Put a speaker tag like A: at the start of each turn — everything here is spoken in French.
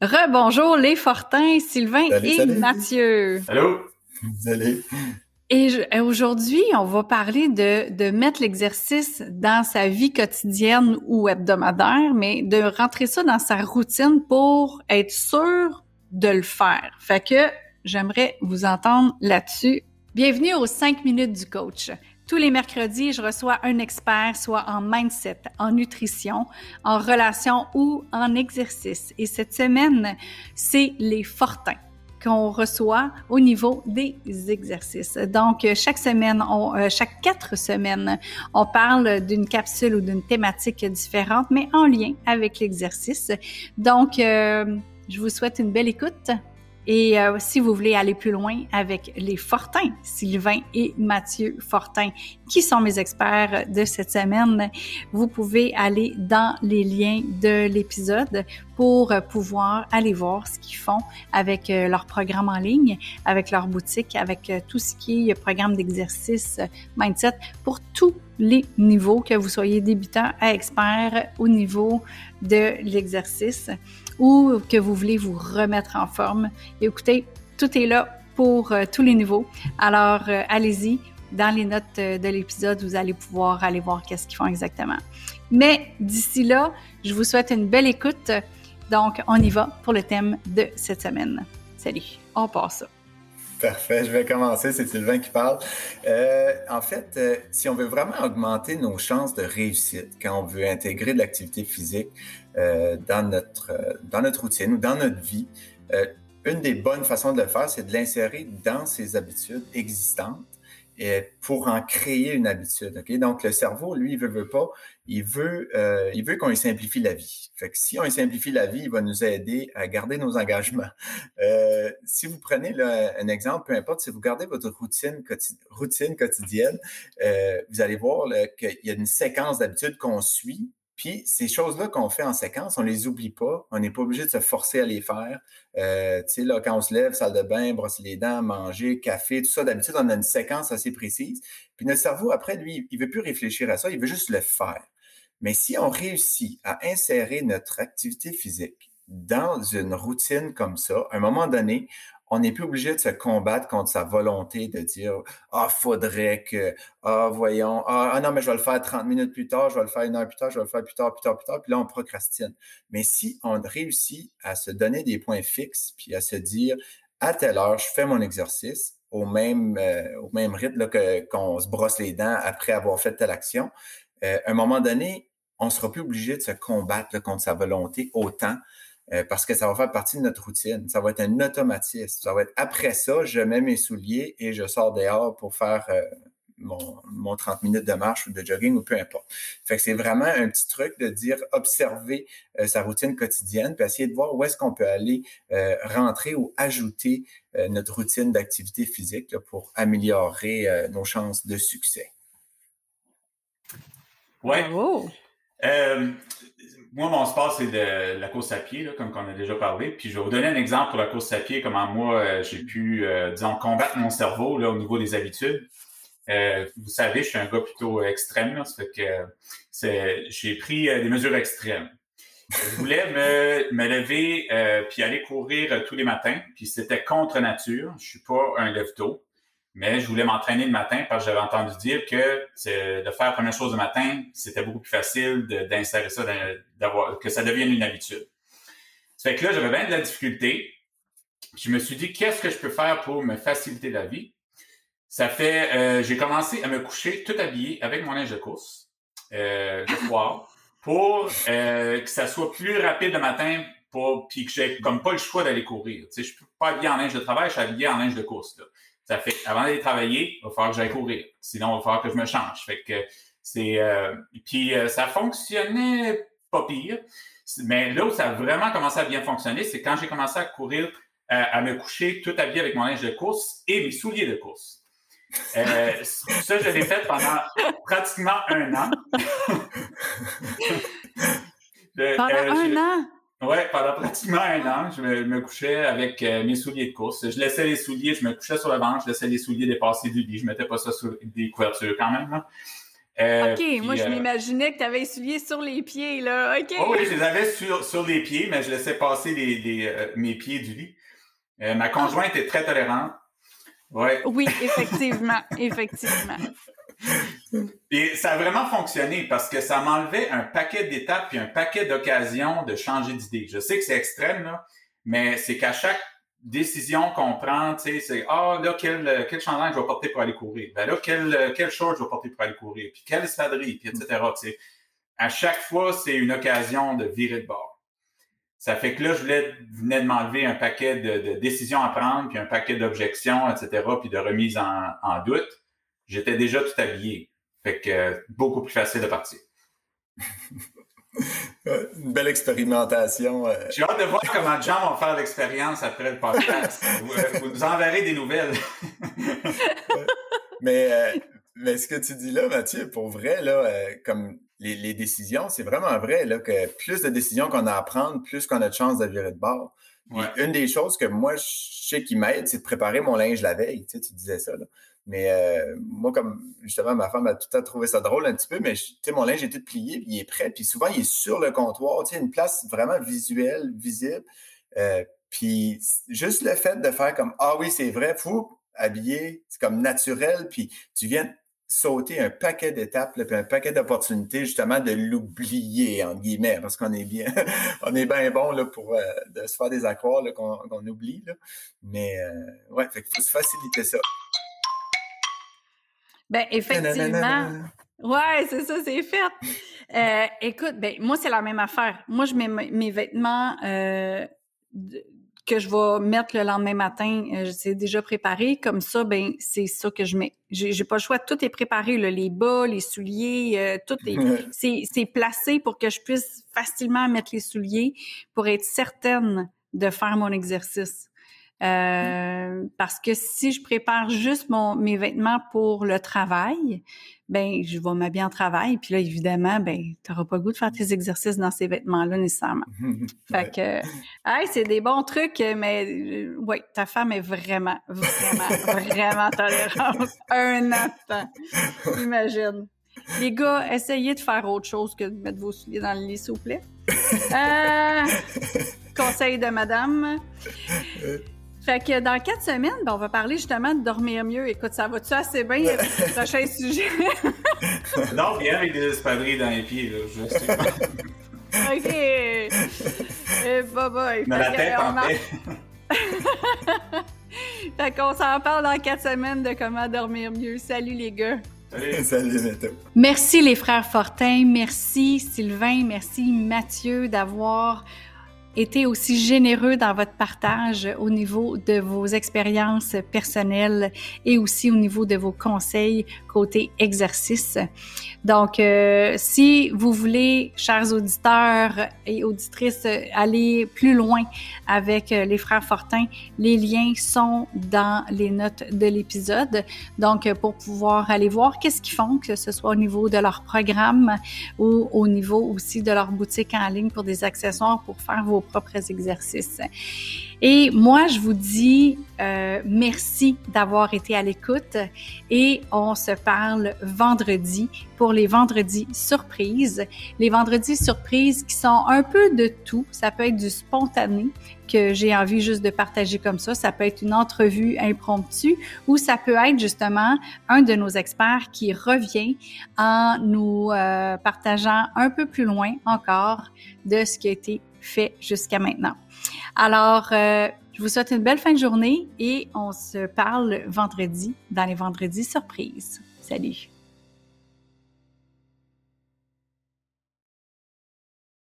A: Rebonjour les Fortins, Sylvain et Mathieu.
B: Allô?
C: Salut.
A: Et aujourd'hui, on va parler de, de mettre l'exercice dans sa vie quotidienne ou hebdomadaire, mais de rentrer ça dans sa routine pour être sûr de le faire. Fait que j'aimerais vous entendre là-dessus. Bienvenue aux 5 minutes du coach. Tous les mercredis, je reçois un expert, soit en mindset, en nutrition, en relation ou en exercice. Et cette semaine, c'est les fortins qu'on reçoit au niveau des exercices. Donc, chaque semaine, euh, chaque quatre semaines, on parle d'une capsule ou d'une thématique différente, mais en lien avec l'exercice. Donc, euh, je vous souhaite une belle écoute. Et euh, si vous voulez aller plus loin avec les Fortins, Sylvain et Mathieu Fortin, qui sont mes experts de cette semaine, vous pouvez aller dans les liens de l'épisode pour pouvoir aller voir ce qu'ils font avec euh, leur programme en ligne, avec leur boutique, avec euh, tout ce qui est programme d'exercice mindset pour tous les niveaux, que vous soyez débutant à expert au niveau de l'exercice ou que vous voulez vous remettre en forme. écoutez, tout est là pour euh, tous les niveaux. Alors, euh, allez-y. Dans les notes euh, de l'épisode, vous allez pouvoir aller voir qu'est-ce qu'ils font exactement. Mais d'ici là, je vous souhaite une belle écoute. Donc, on y va pour le thème de cette semaine. Salut, on passe ça.
C: Parfait, je vais commencer, c'est Sylvain qui parle. en fait, si on veut vraiment augmenter nos chances de réussite quand on veut intégrer de l'activité physique, euh, dans, notre, euh, dans notre routine ou dans notre vie, euh, une des bonnes façons de le faire, c'est de l'insérer dans ses habitudes existantes pour en créer une habitude. ok? Donc, le cerveau, lui, il veut, veut pas, il veut, il veut qu'on lui simplifie la vie. Fait que si on lui simplifie la vie, il va nous aider à garder nos engagements. si vous prenez un exemple, peu importe, si vous gardez votre routine, routine quotidienne, vous allez voir qu'il y a une séquence d'habitudes qu'on suit puis ces choses-là qu'on fait en séquence, on les oublie pas. On n'est pas obligé de se forcer à les faire. Euh, tu sais, là, quand on se lève, salle de bain, brosser les dents, manger, café, tout ça, d'habitude, on a une séquence assez précise. Puis notre cerveau, après, lui, il veut plus réfléchir à ça, il veut juste le faire. Mais si on réussit à insérer notre activité physique dans une routine comme ça, à un moment donné, on n'est plus obligé de se combattre contre sa volonté de dire Ah, faudrait que, ah, voyons, ah, ah, non, mais je vais le faire 30 minutes plus tard, je vais le faire une heure plus tard, je vais le faire plus tard, plus tard, plus tard, puis là, on procrastine. Mais si on réussit à se donner des points fixes, puis à se dire à telle heure, je fais mon exercice au même, euh, au même rythme que, qu'on se brosse les dents après avoir fait telle action, euh, à un moment donné, on ne sera plus obligé de se combattre contre sa volonté autant. Euh, parce que ça va faire partie de notre routine. Ça va être un automatisme. Ça va être après ça, je mets mes souliers et je sors dehors pour faire euh, mon, mon, 30 minutes de marche ou de jogging ou peu importe. Fait que c'est vraiment un petit truc de dire observer euh, sa routine quotidienne puis essayer de voir où est-ce qu'on peut aller rentrer ou ajouter notre routine d'activité physique pour améliorer nos chances de succès.
B: Ouais moi, mon sport, c'est de la course à pied, comme on a déjà parlé. Puis je vais vous donner un exemple pour la course à pied, comment moi, euh, j'ai pu, euh, disons, combattre mon cerveau au niveau des habitudes. Euh, vous savez, je suis un gars plutôt extrême, là, ça fait que j'ai pris des mesures extrêmes. Je voulais me, me lever puis aller courir tous les matins, puis c'était contre nature. Je suis pas un lève-tôt. Mais je voulais m'entraîner le matin parce que j'avais entendu dire que de faire la première chose le matin, c'était beaucoup plus facile d'insérer ça, que ça devienne une habitude. Ça fait que là, j'avais bien de la difficulté. Je me suis dit, qu'est-ce que je peux faire pour me faciliter la vie? Ça fait, euh, j'ai commencé à me coucher tout habillé avec mon linge de course euh, le soir pour euh, que ça soit plus rapide le matin, pour, puis que j'ai comme pas le choix d'aller courir. Tu sais, je suis pas habillé en linge de travail, je suis habillé en linge de course. Là. Ça fait avant d'aller travailler, il va falloir que j'aille courir. Sinon, il va falloir que je me change. Fait que c'est. Euh, puis euh, ça fonctionnait pas pire. Mais là où ça a vraiment commencé à bien fonctionner, c'est quand j'ai commencé à courir, à me coucher tout habillé avec mon linge de course et mes souliers de course. Euh, ça, je l'ai fait pendant pratiquement un an.
A: pendant un an?
B: Oui, pendant pratiquement un an, je me, couchais avec euh, mes souliers de course. Je laissais les souliers, je me couchais sur le ventre, je laissais les souliers dépasser du lit. Je mettais pas ça sur des couvertures quand même.
A: Euh, OK, moi, je euh, m'imaginais que tu avais essuyé sur les pieds, là. OK.
B: Oh, oui, je les avais sur, sur les pieds, mais je laissais passer les, euh, mes pieds du lit. ma conjointe est très tolérante. Ouais.
A: Oui, effectivement, effectivement.
B: Et ça a vraiment fonctionné parce que ça m'enlevait un paquet d'étapes et un paquet d'occasions de changer d'idée. Je sais que c'est extrême, là, mais c'est qu'à chaque décision qu'on prend, tu sais, c'est ah là quel quel chandail je vais porter pour aller courir, ben là quel quel je vais porter pour aller courir, puis quelle espadrille, puis etc. Tu sais, à chaque fois c'est une occasion de virer de bord. Ça fait que là je voulais venais de m'enlever un paquet de, décisions à prendre, puis un paquet d'objections, etc. Puis de remise en, en doute. J'étais déjà tout habillé, fait que beaucoup plus facile de partir.
C: Une belle expérimentation. Euh.
B: J'ai hâte de voir comment Jean va faire l'expérience après le podcast. vous, nous enverrez des nouvelles.
C: mais, euh, mais ce que tu dis là, Mathieu, pour vrai, là, euh, comme les, décisions, c'est vraiment vrai là, que plus de décisions qu'on a à prendre, plus qu'on a de chances de virer de bord. Une des choses que moi, je sais qui m'aide, c'est de préparer mon linge la veille. Tu, sais, tu disais ça. Là. Mais euh, moi, comme justement, ma femme a tout à trouvé ça drôle un petit peu, mais tu sais, mon linge est tout plié, puis il est prêt, puis souvent, il est sur le comptoir, tu sais, une place vraiment visuelle, visible. Euh, puis juste le fait de faire comme Ah oui, c'est vrai, fou, habillé, c'est comme naturel, puis tu viens sauter un paquet d'étapes, puis un paquet d'opportunités, justement, de l'oublier, en guillemets, parce qu'on est bien, on est bien bon là, pour euh, de se faire des accrocs qu'on oublie. Là. Mais ouais, il faut se faciliter ça.
A: Ben, effectivement. Ouais, c'est ça, c'est fait. Euh, écoute, ben, moi, c'est la même affaire. Moi, je mets mes vêtements euh, que je vais mettre le lendemain matin. Euh, c'est déjà préparé. Comme ça, ben, c'est ça que je mets. J'ai pas le choix. Tout est préparé, là, les bas, les souliers, euh, tout est, c'est placé pour que je puisse facilement mettre les souliers pour être certaine de faire mon exercice. Euh, parce que si je prépare juste mon, mes vêtements pour le travail, ben je vais m'habiller en travail. Puis là, évidemment, ben tu n'auras pas le goût de faire tes exercices dans ces vêtements-là nécessairement. fait que, hey, c'est des bons trucs, mais euh, oui, ta femme est vraiment, vraiment, vraiment tolérante. Un instant, imagine. Les gars, essayez de faire autre chose que de mettre vos souliers dans le lit, s'il vous plaît. Euh, conseil de madame. Fait que dans quatre semaines, ben, on va parler justement de dormir mieux. Écoute, ça va-tu assez bien avec le prochain sujet?
B: non, bien avec des espadrilles dans les pieds, là, je sais pas.
A: OK. Et eh, bye bye.
B: Dans la tête, en fait.
A: fait qu'on s'en parle dans quatre semaines de comment dormir mieux. Salut les gars.
C: Salut. Salut,
A: Merci les frères Fortin, merci Sylvain, merci Mathieu d'avoir été aussi généreux dans votre partage au niveau de vos expériences personnelles et aussi au niveau de vos conseils côté exercice. Donc, euh, si vous voulez, chers auditeurs et auditrices, aller plus loin avec euh, les frères Fortin, les liens sont dans les notes de l'épisode. Donc, pour pouvoir aller voir qu'est-ce qu'ils font, que ce soit au niveau de leur programme ou au niveau aussi de leur boutique en ligne pour des accessoires pour faire vos propres exercices. Et moi, je vous dis euh, merci d'avoir été à l'écoute et on se parle vendredi pour les vendredis surprises. Les vendredis surprises qui sont un peu de tout. Ça peut être du spontané que j'ai envie juste de partager comme ça. Ça peut être une entrevue impromptue ou ça peut être justement un de nos experts qui revient en nous euh, partageant un peu plus loin encore de ce qui a été fait jusqu'à maintenant. Alors, euh, je vous souhaite une belle fin de journée et on se parle vendredi dans les vendredis surprises. Salut!